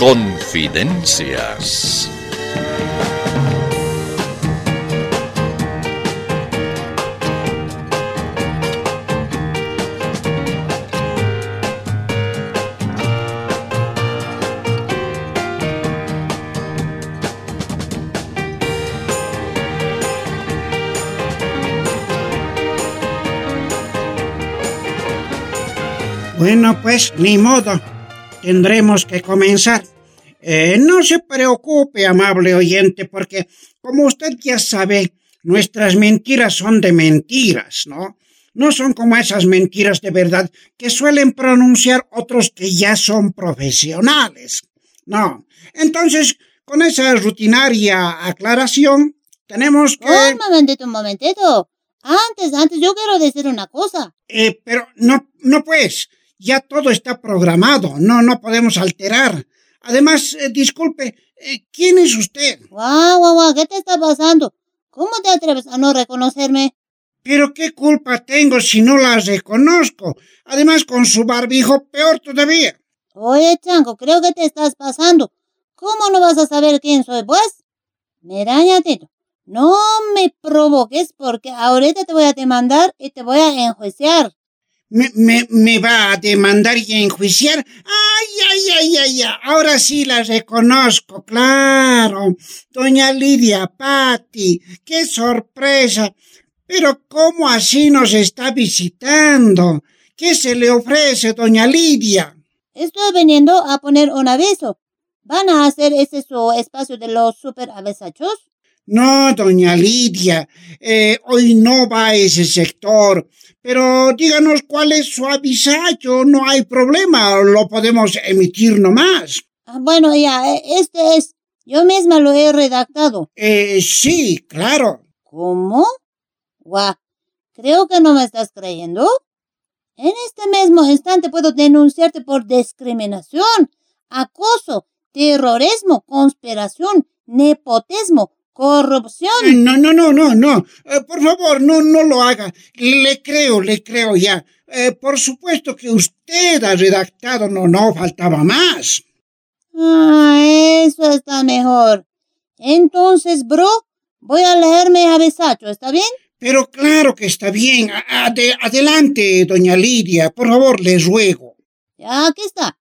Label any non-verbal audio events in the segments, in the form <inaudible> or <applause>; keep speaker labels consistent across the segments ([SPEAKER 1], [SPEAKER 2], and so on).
[SPEAKER 1] Confidencias.
[SPEAKER 2] Bueno, pues ni modo. Tendremos que comenzar. Eh, no se preocupe, amable oyente, porque como usted ya sabe, nuestras mentiras son de mentiras, ¿no? No son como esas mentiras de verdad que suelen pronunciar otros que ya son profesionales. No. Entonces, con esa rutinaria aclaración, tenemos que...
[SPEAKER 3] Un momentito, un momentito. Antes, antes, yo quiero decir una cosa.
[SPEAKER 2] Eh, pero no, no pues ya todo está programado, no, no podemos alterar. Además, eh, disculpe, eh, ¿quién es usted?
[SPEAKER 3] Guau, guau, guau, ¿qué te está pasando? ¿Cómo te atreves a no reconocerme?
[SPEAKER 2] Pero qué culpa tengo si no la reconozco. Además, con su barbijo, peor todavía.
[SPEAKER 3] Oye, Chanco, creo que te estás pasando. ¿Cómo no vas a saber quién soy, pues? Tito. no me provoques porque ahorita te voy a demandar y te voy a enjuiciar.
[SPEAKER 2] Me, me, me, va a demandar y enjuiciar. Ay, ay, ay, ay, ay, ahora sí la reconozco, claro. Doña Lidia Patti, qué sorpresa. Pero ¿cómo así nos está visitando? ¿Qué se le ofrece, doña Lidia?
[SPEAKER 3] Estoy viniendo a poner un aviso. ¿Van a hacer ese su espacio de los super avesachos?
[SPEAKER 2] No, doña Lidia, eh, hoy no va a ese sector. Pero díganos cuál es su avisayo, no hay problema, lo podemos emitir nomás.
[SPEAKER 3] Ah, bueno, ya, e, este es. Yo misma lo he redactado.
[SPEAKER 2] Eh, sí, claro.
[SPEAKER 3] ¿Cómo? Guau, creo que no me estás creyendo. En este mismo instante puedo denunciarte por discriminación, acoso, terrorismo, conspiración, nepotismo, corrupción.
[SPEAKER 2] No, no, no, no, no. Eh, por favor, no, no lo haga. Le creo, le creo ya. Eh, por supuesto que usted ha redactado, no, no, faltaba más.
[SPEAKER 3] Ah, eso está mejor. Entonces, bro, voy a leerme a Besacho, ¿está bien?
[SPEAKER 2] Pero claro que está bien. adelante, doña Lidia. Por favor, le ruego.
[SPEAKER 3] Ya, aquí está.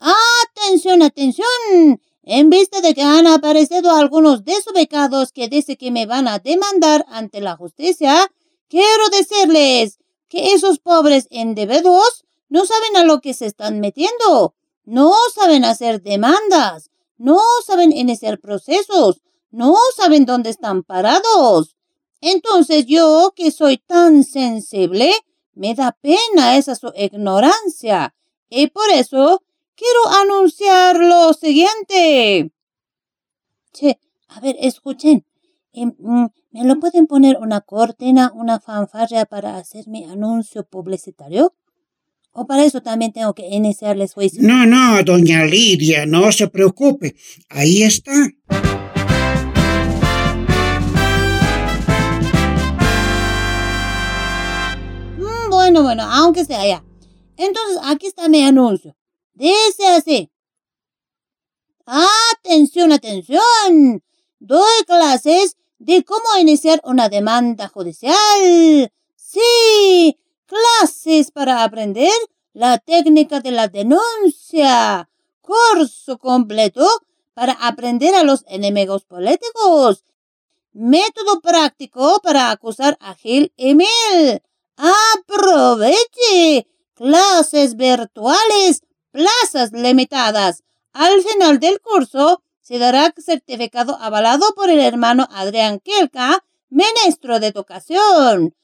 [SPEAKER 3] Atención, atención. En vista de que han aparecido algunos desubicados que dicen que me van a demandar ante la justicia, quiero decirles que esos pobres individuos no saben a lo que se están metiendo, no saben hacer demandas, no saben iniciar procesos, no saben dónde están parados. Entonces yo, que soy tan sensible, me da pena esa su ignorancia. Y por eso quiero anunciar lo siguiente. Che, a ver, escuchen. Em, mm, ¿Me lo pueden poner una cortina, una fanfarria para hacer mi anuncio publicitario? ¿O para eso también tengo que iniciarles juicio?
[SPEAKER 2] No, no, doña Lidia, no se preocupe. Ahí está.
[SPEAKER 3] Mm, bueno, bueno, aunque sea ya. Entonces, aquí está mi anuncio. Dice así. Atención, atención. Doy clases de cómo iniciar una demanda judicial. Sí, clases para aprender la técnica de la denuncia. Curso completo para aprender a los enemigos políticos. Método práctico para acusar a Gil y Mil. Aproveche clases virtuales plazas limitadas. Al final del curso se dará certificado avalado por el hermano Adrián Kielka, ministro de Educación.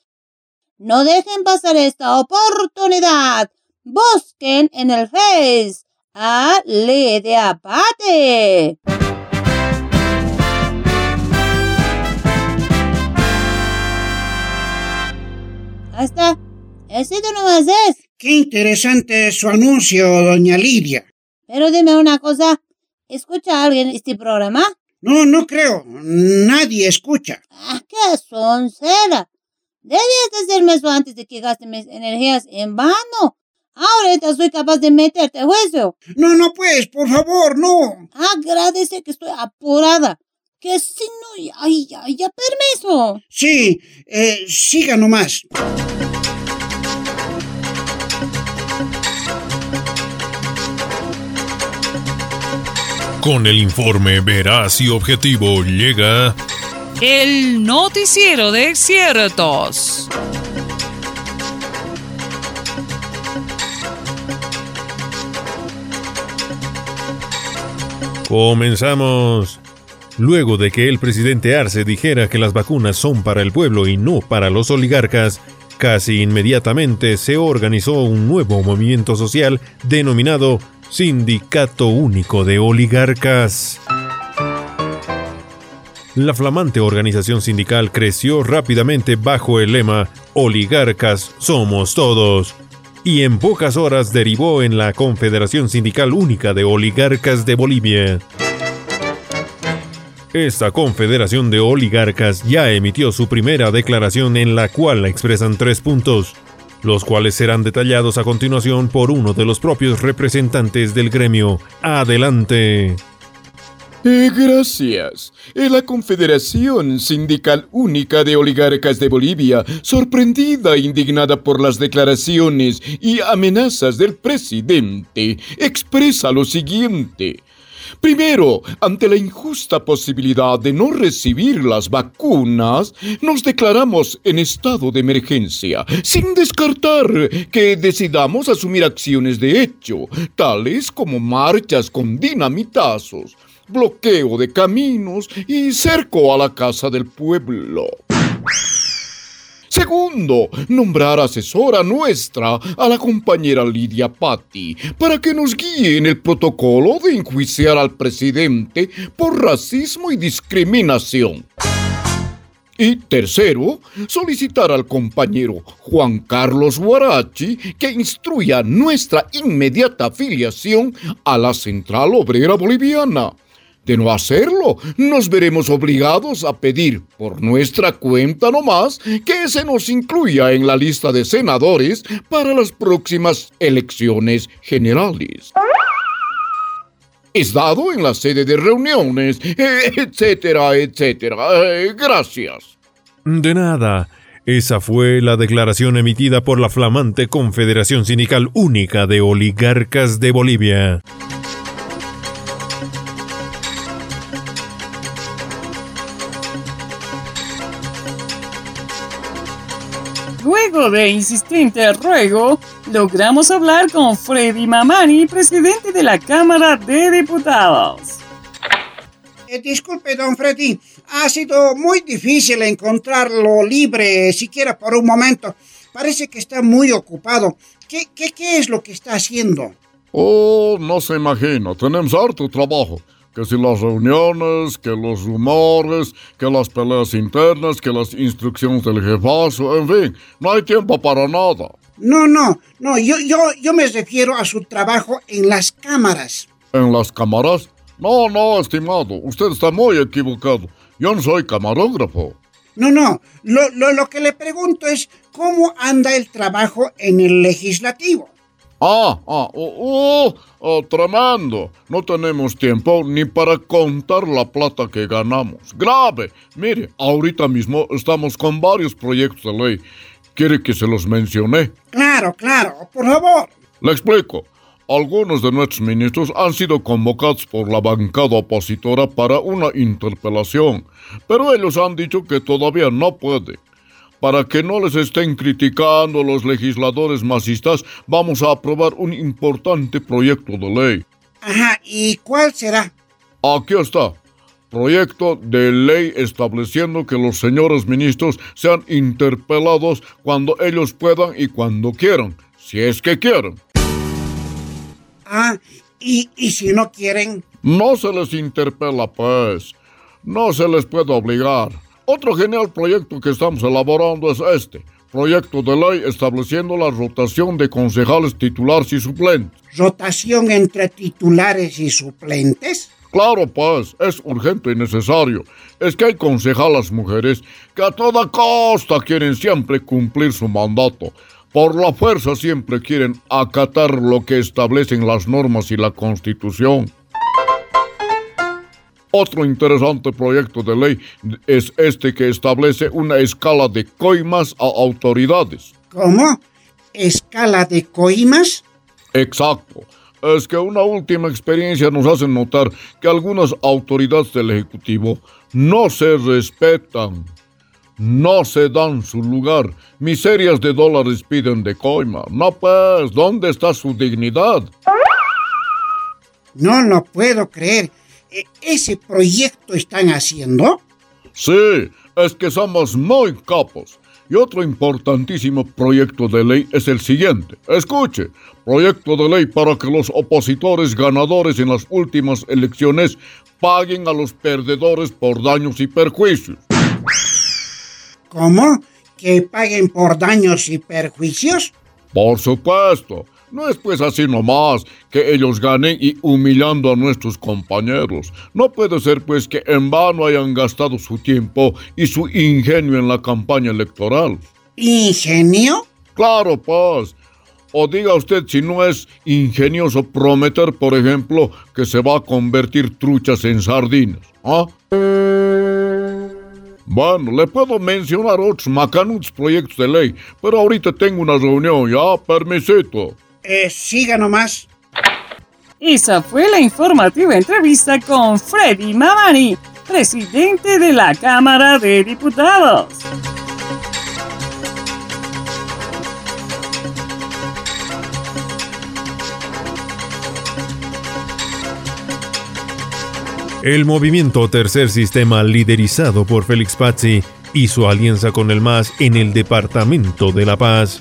[SPEAKER 3] No dejen pasar esta oportunidad. Busquen en el Face a Lidia Pate. Hasta. Ese no es.
[SPEAKER 2] Qué interesante su anuncio, doña Lidia.
[SPEAKER 3] Pero dime una cosa, ¿escucha alguien este programa?
[SPEAKER 2] No, no creo. Nadie escucha.
[SPEAKER 3] Ah, qué soncera. Debías decirme eso antes de que gaste mis energías en vano. Ahorita soy capaz de meterte a juicio.
[SPEAKER 2] No, no, pues, por favor, no.
[SPEAKER 3] Agradece que estoy apurada. Que si no, ya, ya, ya, permiso.
[SPEAKER 2] Sí, eh, siga nomás.
[SPEAKER 1] Con el informe veraz y objetivo llega
[SPEAKER 4] el noticiero de ciertos.
[SPEAKER 1] Comenzamos. Luego de que el presidente Arce dijera que las vacunas son para el pueblo y no para los oligarcas, casi inmediatamente se organizó un nuevo movimiento social denominado Sindicato Único de Oligarcas. La flamante organización sindical creció rápidamente bajo el lema Oligarcas somos todos, y en pocas horas derivó en la Confederación Sindical Única de Oligarcas de Bolivia. Esta confederación de oligarcas ya emitió su primera declaración en la cual expresan tres puntos, los cuales serán detallados a continuación por uno de los propios representantes del gremio. Adelante.
[SPEAKER 5] Eh, gracias. Eh, la Confederación Sindical Única de Oligarcas de Bolivia, sorprendida e indignada por las declaraciones y amenazas del presidente, expresa lo siguiente. Primero, ante la injusta posibilidad de no recibir las vacunas, nos declaramos en estado de emergencia, sin descartar que decidamos asumir acciones de hecho, tales como marchas con dinamitazos, bloqueo de caminos y cerco a la casa del pueblo. Segundo, nombrar asesora nuestra a la compañera Lidia Patti para que nos guíe en el protocolo de enjuiciar al presidente por racismo y discriminación. Y tercero, solicitar al compañero Juan Carlos Guarachi que instruya nuestra inmediata afiliación a la Central Obrera Boliviana. De no hacerlo, nos veremos obligados a pedir por nuestra cuenta nomás que se nos incluya en la lista de senadores para las próximas elecciones generales. Es dado en la sede de reuniones, <laughs> etcétera, etcétera. Eh, gracias.
[SPEAKER 1] De nada. Esa fue la declaración emitida por la flamante Confederación Sindical Única de Oligarcas de Bolivia.
[SPEAKER 4] Luego de insistente ruego, logramos hablar con Freddy Mamani, presidente de la Cámara de Diputados.
[SPEAKER 2] Eh, disculpe, don Freddy, ha sido muy difícil encontrarlo libre, siquiera por un momento. Parece que está muy ocupado. ¿Qué, qué, qué es lo que está haciendo?
[SPEAKER 5] Oh, no se imagina, tenemos harto trabajo que si las reuniones, que los rumores, que las peleas internas, que las instrucciones del jefazo, en fin, no hay tiempo para nada.
[SPEAKER 2] No, no, no, yo, yo, yo me refiero a su trabajo en las cámaras.
[SPEAKER 5] ¿En las cámaras? No, no, estimado, usted está muy equivocado. Yo no soy camarógrafo.
[SPEAKER 2] No, no, lo, lo, lo que le pregunto es cómo anda el trabajo en el legislativo.
[SPEAKER 5] Ah, ah, oh, oh, oh, tremendo. No tenemos tiempo ni para contar la plata que ganamos. Grave. Mire, ahorita mismo estamos con varios proyectos de ley. ¿Quiere que se los mencione?
[SPEAKER 2] Claro, claro, por favor.
[SPEAKER 5] Le explico. Algunos de nuestros ministros han sido convocados por la bancada opositora para una interpelación, pero ellos han dicho que todavía no puede. Para que no les estén criticando los legisladores masistas, vamos a aprobar un importante proyecto de ley.
[SPEAKER 2] Ajá, ¿y cuál será?
[SPEAKER 5] Aquí está. Proyecto de ley estableciendo que los señores ministros sean interpelados cuando ellos puedan y cuando quieran, si es que quieren.
[SPEAKER 2] Ah, ¿y, y si no quieren?
[SPEAKER 5] No se les interpela, pues. No se les puede obligar. Otro genial proyecto que estamos elaborando es este. Proyecto de ley estableciendo la rotación de concejales titulares y suplentes.
[SPEAKER 2] ¿Rotación entre titulares y suplentes?
[SPEAKER 5] Claro, pues, es urgente y necesario. Es que hay concejalas mujeres que a toda costa quieren siempre cumplir su mandato. por la fuerza siempre quieren acatar lo que establecen las normas y la Constitución. Otro interesante proyecto de ley es este que establece una escala de coimas a autoridades.
[SPEAKER 2] ¿Cómo? ¿Escala de coimas?
[SPEAKER 5] Exacto. Es que una última experiencia nos hace notar que algunas autoridades del Ejecutivo no se respetan, no se dan su lugar. Miserias de dólares piden de coima. No, pues, ¿dónde está su dignidad?
[SPEAKER 2] No lo puedo creer. ¿E- ¿Ese proyecto están haciendo?
[SPEAKER 5] Sí, es que somos muy capos. Y otro importantísimo proyecto de ley es el siguiente. Escuche, proyecto de ley para que los opositores ganadores en las últimas elecciones paguen a los perdedores por daños y perjuicios.
[SPEAKER 2] ¿Cómo? ¿Que paguen por daños y perjuicios?
[SPEAKER 5] Por supuesto. No es pues así nomás que ellos ganen y humillando a nuestros compañeros. No puede ser pues que en vano hayan gastado su tiempo y su ingenio en la campaña electoral.
[SPEAKER 2] ¿Ingenio?
[SPEAKER 5] Claro, pues. O diga usted si no es ingenioso prometer, por ejemplo, que se va a convertir truchas en sardinas. ¿Ah? Bueno, le puedo mencionar otros macanuts proyectos de ley, pero ahorita tengo una reunión, ya, permisito.
[SPEAKER 2] Eh, siga nomás.
[SPEAKER 4] Esa fue la informativa entrevista con Freddy Mamani, presidente de la Cámara de Diputados.
[SPEAKER 1] El movimiento Tercer Sistema, liderizado por Félix Pazzi, hizo alianza con el MAS en el Departamento de La Paz.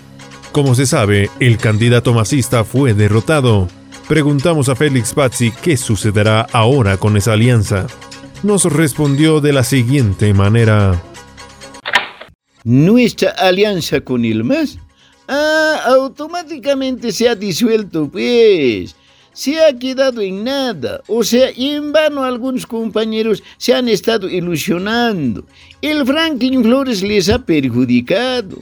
[SPEAKER 1] Como se sabe, el candidato masista fue derrotado. Preguntamos a Félix Pazzi qué sucederá ahora con esa alianza. Nos respondió de la siguiente manera.
[SPEAKER 6] Nuestra alianza con el MAS ah, automáticamente se ha disuelto, pues. Se ha quedado en nada. O sea, en vano algunos compañeros se han estado ilusionando. El Franklin Flores les ha perjudicado.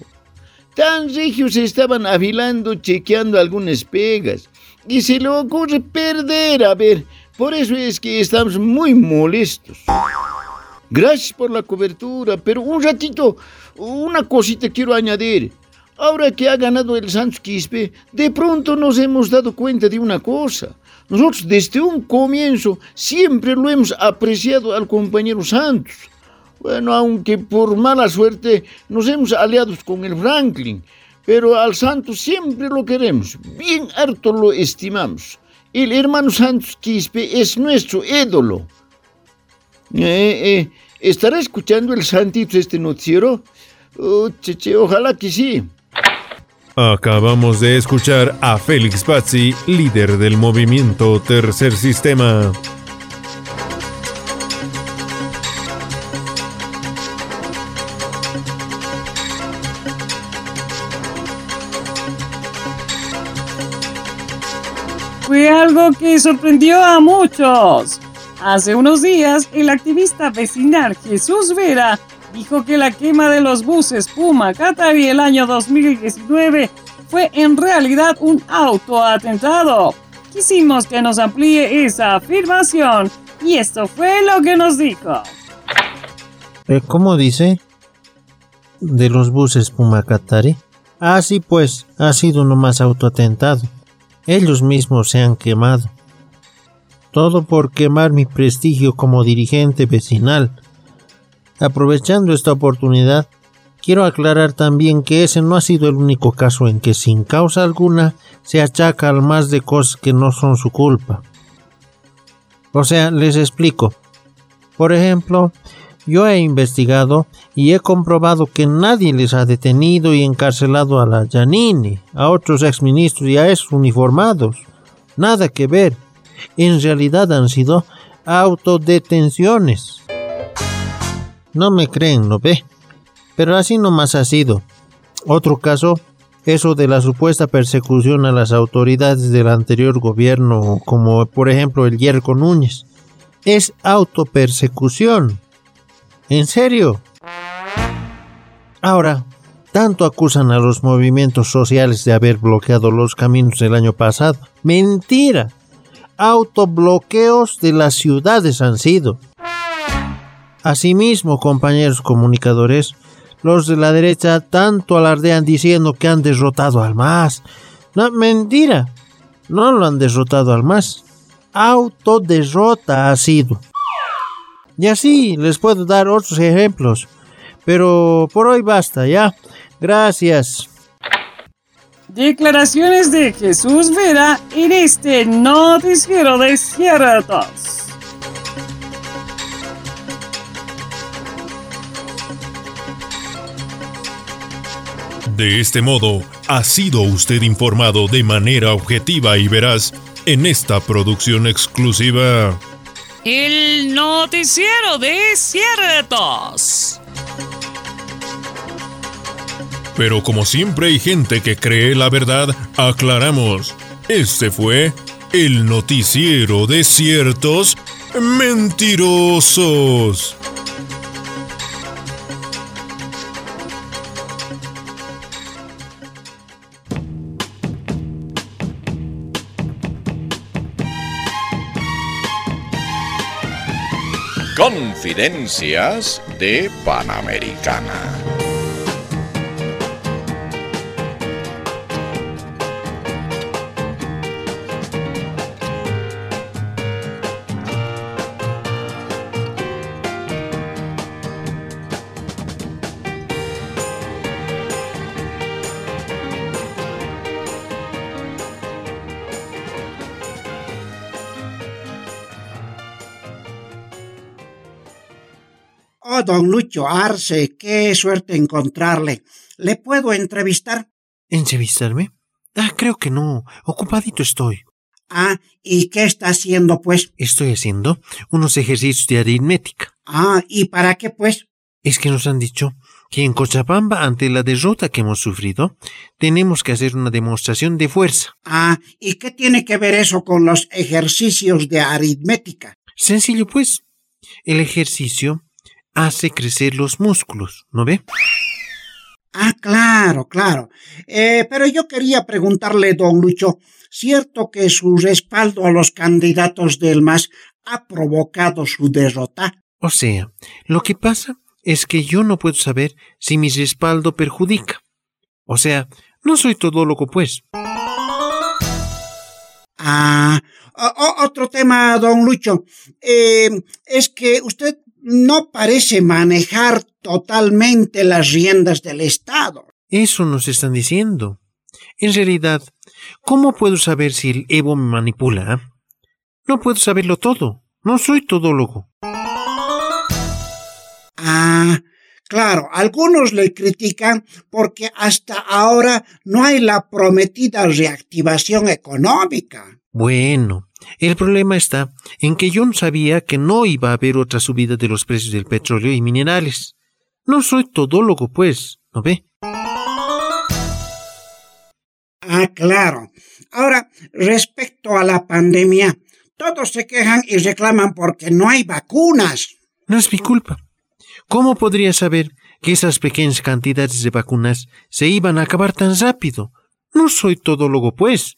[SPEAKER 6] Tan regios estaban afilando, chequeando algunas pegas. Y se le ocurre perder, a ver. Por eso es que estamos muy molestos. Gracias por la cobertura, pero un ratito, una cosita quiero añadir. Ahora que ha ganado el Santos Quispe, de pronto nos hemos dado cuenta de una cosa. Nosotros desde un comienzo siempre lo hemos apreciado al compañero Santos. Bueno, aunque por mala suerte nos hemos aliado con el Franklin, pero al Santos siempre lo queremos, bien harto lo estimamos. El hermano Santos Quispe es nuestro ídolo. Eh, eh, ¿Estará escuchando el Santito este noticiero? Oh, che, che, ojalá que sí.
[SPEAKER 1] Acabamos de escuchar a Félix Pazzi, líder del movimiento Tercer Sistema.
[SPEAKER 4] Algo que sorprendió a muchos. Hace unos días, el activista vecinal Jesús Vera dijo que la quema de los buses Puma Qatari el año 2019 fue en realidad un autoatentado. Quisimos que nos amplíe esa afirmación y esto fue lo que nos dijo.
[SPEAKER 7] Eh, ¿Cómo dice? De los buses Pumacatari. Ah, sí, pues, ha sido nomás autoatentado. Ellos mismos se han quemado. Todo por quemar mi prestigio como dirigente vecinal. Aprovechando esta oportunidad, quiero aclarar también que ese no ha sido el único caso en que sin causa alguna se achaca al más de cosas que no son su culpa. O sea, les explico. Por ejemplo, yo he investigado y he comprobado que nadie les ha detenido y encarcelado a la Janini, a otros exministros y a esos uniformados. Nada que ver. En realidad han sido autodetenciones. No me creen, ¿no ve? Pero así nomás ha sido. Otro caso, eso de la supuesta persecución a las autoridades del anterior gobierno, como por ejemplo el Yerko Núñez, es autopersecución. ¿En serio? Ahora, tanto acusan a los movimientos sociales de haber bloqueado los caminos el año pasado. Mentira. Autobloqueos de las ciudades han sido. Asimismo, compañeros comunicadores, los de la derecha tanto alardean diciendo que han derrotado al MAS. No, mentira. No lo han derrotado al MAS. Autoderrota ha sido. Y así les puedo dar otros ejemplos. Pero por hoy basta, ¿ya? Gracias.
[SPEAKER 4] Declaraciones de Jesús Vera en este noticiero de ciertos.
[SPEAKER 1] De este modo, ha sido usted informado de manera objetiva y veraz en esta producción exclusiva.
[SPEAKER 4] El noticiero de ciertos.
[SPEAKER 1] Pero como siempre hay gente que cree la verdad, aclaramos. Este fue el noticiero de ciertos mentirosos.
[SPEAKER 8] Confidencias de Panamericana.
[SPEAKER 2] Oh, don Lucho Arce, qué suerte encontrarle. ¿Le puedo entrevistar?
[SPEAKER 7] ¿Entrevistarme? Ah, creo que no. Ocupadito estoy.
[SPEAKER 2] Ah, ¿y qué está haciendo, pues?
[SPEAKER 7] Estoy haciendo unos ejercicios de aritmética.
[SPEAKER 2] Ah, ¿y para qué, pues?
[SPEAKER 7] Es que nos han dicho que en Cochabamba, ante la derrota que hemos sufrido, tenemos que hacer una demostración de fuerza.
[SPEAKER 2] Ah, ¿y qué tiene que ver eso con los ejercicios de aritmética?
[SPEAKER 7] Sencillo, pues. El ejercicio hace crecer los músculos, ¿no ve?
[SPEAKER 2] Ah, claro, claro. Eh, pero yo quería preguntarle, don Lucho, ¿cierto que su respaldo a los candidatos del MAS ha provocado su derrota?
[SPEAKER 7] O sea, lo que pasa es que yo no puedo saber si mi respaldo perjudica. O sea, no soy todólogo, pues.
[SPEAKER 2] Ah, otro tema, don Lucho. Eh, es que usted no parece manejar totalmente las riendas del Estado.
[SPEAKER 7] Eso nos están diciendo. En realidad, ¿cómo puedo saber si el Evo me manipula? No puedo saberlo todo. No soy todólogo.
[SPEAKER 2] Ah, claro, algunos le critican porque hasta ahora no hay la prometida reactivación económica.
[SPEAKER 7] Bueno, el problema está en que yo no sabía que no iba a haber otra subida de los precios del petróleo y minerales. No soy todólogo, pues, ¿no ve?
[SPEAKER 2] Ah, claro. Ahora, respecto a la pandemia, todos se quejan y reclaman porque no hay vacunas.
[SPEAKER 7] No es mi culpa. ¿Cómo podría saber que esas pequeñas cantidades de vacunas se iban a acabar tan rápido? No soy todólogo, pues.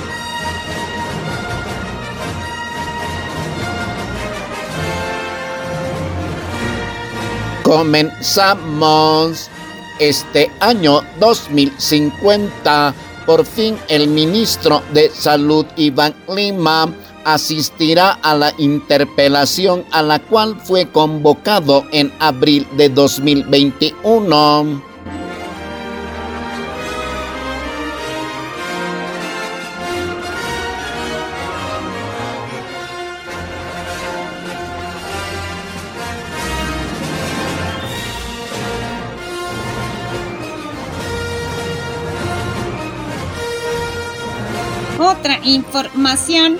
[SPEAKER 6] Comenzamos este año 2050. Por fin el ministro de Salud Iván Lima asistirá a la interpelación a la cual fue convocado en abril de 2021.
[SPEAKER 9] Información.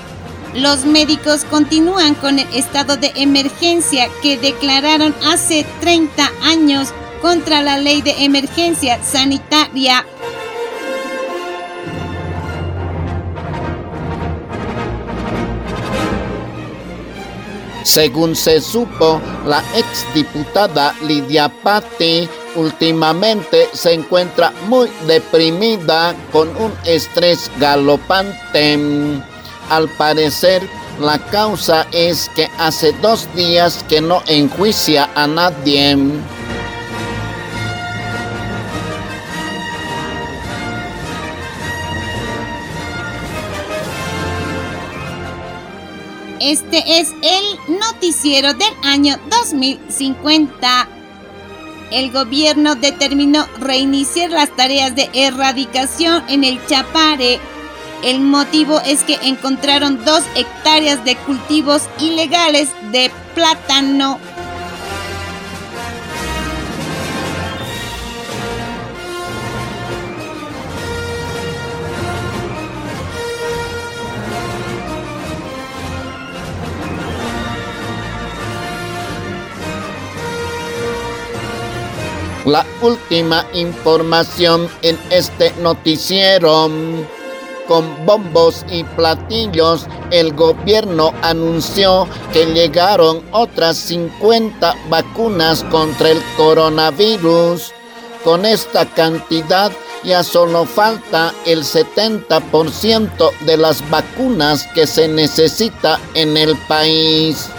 [SPEAKER 9] Los médicos continúan con el estado de emergencia que declararon hace 30 años contra la ley de emergencia sanitaria.
[SPEAKER 8] Según se supo, la exdiputada Lidia Patti últimamente se encuentra muy deprimida con un estrés galopante. Al parecer, la causa es que hace dos días que no enjuicia a nadie.
[SPEAKER 9] Este es el noticiero del año 2050. El gobierno determinó reiniciar las tareas de erradicación en el Chapare. El motivo es que encontraron dos hectáreas de cultivos ilegales de plátano.
[SPEAKER 8] La última información en este noticiero. Con bombos y platillos, el gobierno anunció que llegaron otras 50 vacunas contra el coronavirus. Con esta cantidad ya solo falta el 70% de las vacunas que se necesita en el país.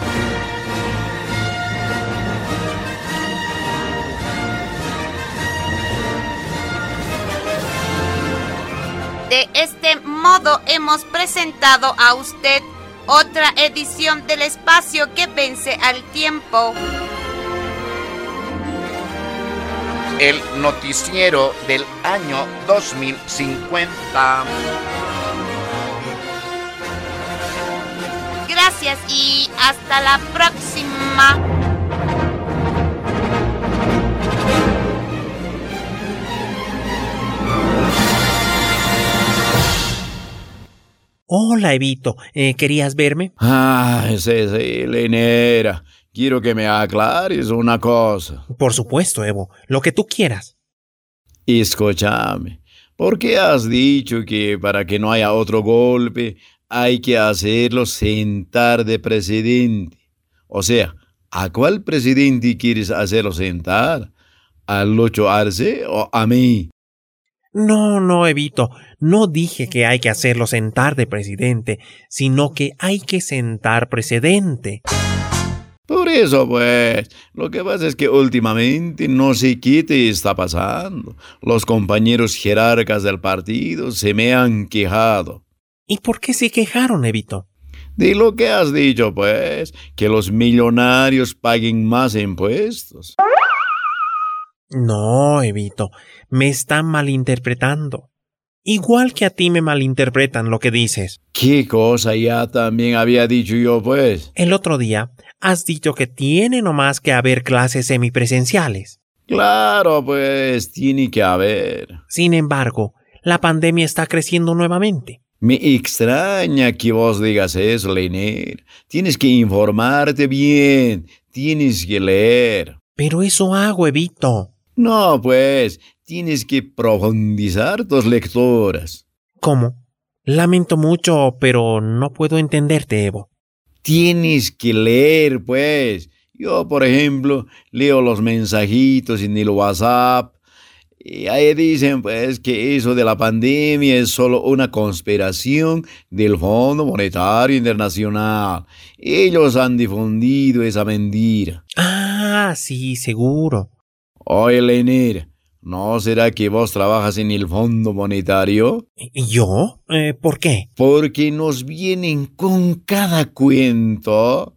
[SPEAKER 10] Hemos presentado a usted otra edición del espacio que vence al tiempo.
[SPEAKER 11] El noticiero del año 2050.
[SPEAKER 10] Gracias y hasta la próxima.
[SPEAKER 7] Hola, Evito. Eh, ¿Querías verme?
[SPEAKER 6] Ah, sí, Lenera. Quiero que me aclares una cosa.
[SPEAKER 7] Por supuesto, Evo. Lo que tú quieras.
[SPEAKER 6] Escúchame. ¿Por qué has dicho que para que no haya otro golpe hay que hacerlo sentar de presidente? O sea, ¿a cuál presidente quieres hacerlo sentar? ¿Al Locho Arce o a mí?
[SPEAKER 7] No, no, Evito. No dije que hay que hacerlo sentar de presidente, sino que hay que sentar precedente.
[SPEAKER 6] Por eso, pues, lo que pasa es que últimamente no sé qué te está pasando. Los compañeros jerarcas del partido se me han quejado.
[SPEAKER 7] ¿Y por qué se quejaron, Evito?
[SPEAKER 6] De lo que has dicho, pues, que los millonarios paguen más impuestos.
[SPEAKER 7] No, Evito, me están malinterpretando. Igual que a ti me malinterpretan lo que dices.
[SPEAKER 6] ¿Qué cosa ya también había dicho yo, pues?
[SPEAKER 7] El otro día has dicho que tiene nomás que haber clases semipresenciales.
[SPEAKER 6] Claro, pues tiene que haber.
[SPEAKER 7] Sin embargo, la pandemia está creciendo nuevamente.
[SPEAKER 6] Me extraña que vos digas eso, Leiner. Tienes que informarte bien, tienes que leer.
[SPEAKER 7] Pero eso hago, Evito.
[SPEAKER 6] No, pues, tienes que profundizar tus lecturas.
[SPEAKER 7] ¿Cómo? Lamento mucho, pero no puedo entenderte, Evo.
[SPEAKER 6] Tienes que leer, pues. Yo, por ejemplo, leo los mensajitos en el WhatsApp. Y ahí dicen, pues, que eso de la pandemia es solo una conspiración del Fondo Monetario Internacional. Ellos han difundido esa mentira.
[SPEAKER 7] Ah, sí, seguro.
[SPEAKER 6] Oye, Leonir, ¿no será que vos trabajas en el Fondo Monetario?
[SPEAKER 7] ¿Yo? Eh, ¿Por qué?
[SPEAKER 6] Porque nos vienen con cada cuento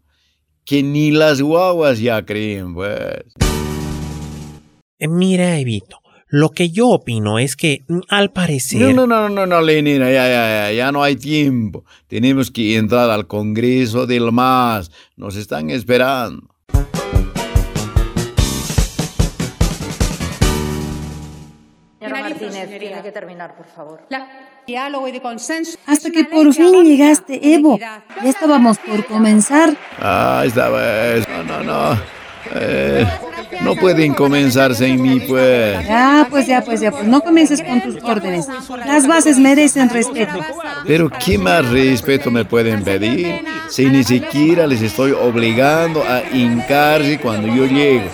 [SPEAKER 6] que ni las guaguas ya creen, pues.
[SPEAKER 7] Eh, mira, Evito, lo que yo opino es que, mm, al parecer...
[SPEAKER 6] No, no, no, no, no, Lenina, ya, ya, ya, ya no hay tiempo. Tenemos que entrar al Congreso del MAS. Nos están esperando.
[SPEAKER 12] Tiene que terminar, por favor. Diálogo y de consenso.
[SPEAKER 3] Hasta que por fin llegaste, Evo. Ya estábamos por comenzar.
[SPEAKER 6] Ah, esta vez. No, no, no. Eh, no pueden comenzar sin mí, pues.
[SPEAKER 3] Ya, pues ya, pues ya, pues no comiences con tus órdenes. Las bases merecen respeto.
[SPEAKER 6] Pero ¿qué más respeto me pueden pedir si ni siquiera les estoy obligando a hincarse cuando yo llego?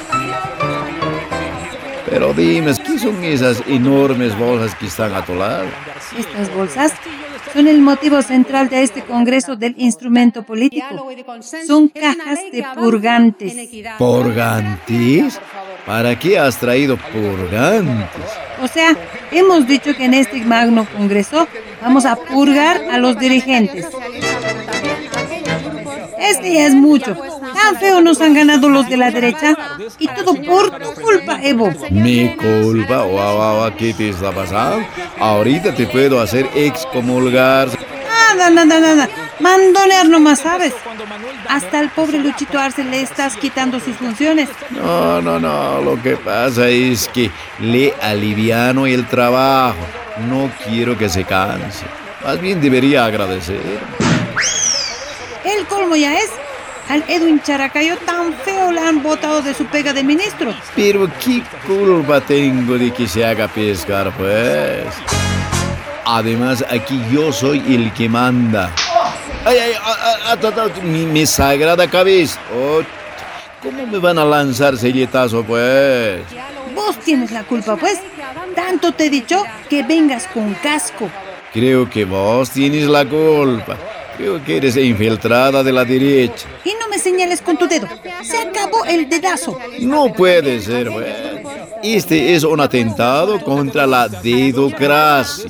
[SPEAKER 6] Pero dime, ¿qué son esas enormes bolsas que están a tu lado?
[SPEAKER 3] Estas bolsas son el motivo central de este Congreso del Instrumento Político. Son cajas de purgantes.
[SPEAKER 6] ¿Purgantes? ¿Para qué has traído purgantes?
[SPEAKER 3] O sea, hemos dicho que en este magno Congreso vamos a purgar a los dirigentes. Este ya es mucho. Tan feo nos han ganado los de la derecha. Y todo por tu culpa, Evo.
[SPEAKER 6] ¿Mi culpa? Guau, guau, ¿qué te está pasando? Ahorita te puedo hacer excomulgar.
[SPEAKER 3] Nada, nada, nada. Mandonear nomás, ¿sabes? Hasta al pobre Luchito Arce le estás quitando sus funciones.
[SPEAKER 6] No, no, no. Lo que pasa es que le aliviano el trabajo. No quiero que se canse. Más bien debería agradecer.
[SPEAKER 3] El colmo ya es. Al Edwin Characayo tan feo le han votado de su pega de ministro.
[SPEAKER 6] Pero qué culpa tengo de que se haga pescar, pues. Además, aquí yo soy el que manda. Ay, ay, a, a, a, mi, mi, sagrada cabeza. Oh, ¿Cómo me van a lanzar selletazo, pues?
[SPEAKER 3] Vos tienes la culpa, pues. Tanto te he dicho que vengas con casco.
[SPEAKER 6] Creo que vos tienes la culpa. Creo que eres infiltrada de la derecha.
[SPEAKER 3] Y no me señales con tu dedo. Se acabó el dedazo.
[SPEAKER 6] No puede ser, bueno. Este es un atentado contra la dedocracia.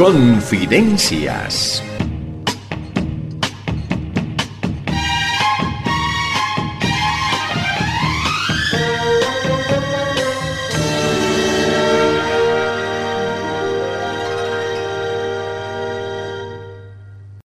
[SPEAKER 13] Confidencias